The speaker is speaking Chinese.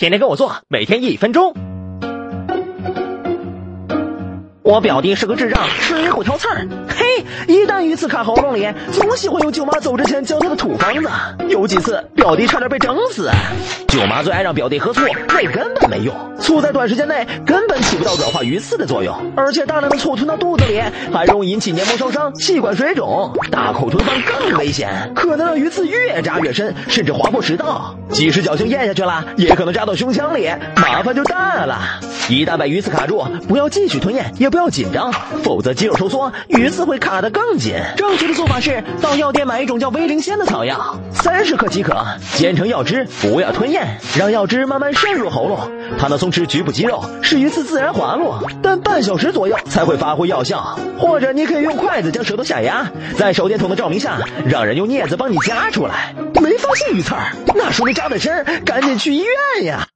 天天跟我做，每天一分钟。我表弟是个智障，吃也不挑刺儿。嘿，一旦鱼刺卡喉咙里，总喜欢用舅妈走之前教他的土方子。有几次，表弟差点被整死。舅妈最爱让表弟喝醋，那根本没用。醋在短时间内根本起不到软化鱼刺的作用，而且大量的醋吞到肚子里，还容易引起黏膜烧伤、气管水肿。大口吞饭更危险，可能让鱼刺越扎越深，甚至划破食道。即使侥幸咽下去了，也可能扎到胸腔里，麻烦就大了。一旦把鱼刺卡住，不要继续吞咽，也不要紧张，否则肌肉收缩，鱼刺会卡得更紧。正确的做法是到药店买一种叫威灵仙的草药，三十克即可，煎成药汁，不要吞咽，让药汁慢慢渗入喉咙，它能松弛局部肌肉，使鱼刺自然滑落，但半小时左右才会发挥药效。或者你可以用筷子将舌头下压，在手电筒的照明下，让人用镊子帮你夹出来。没发现鱼刺儿，那说明扎的深，赶紧去医院呀。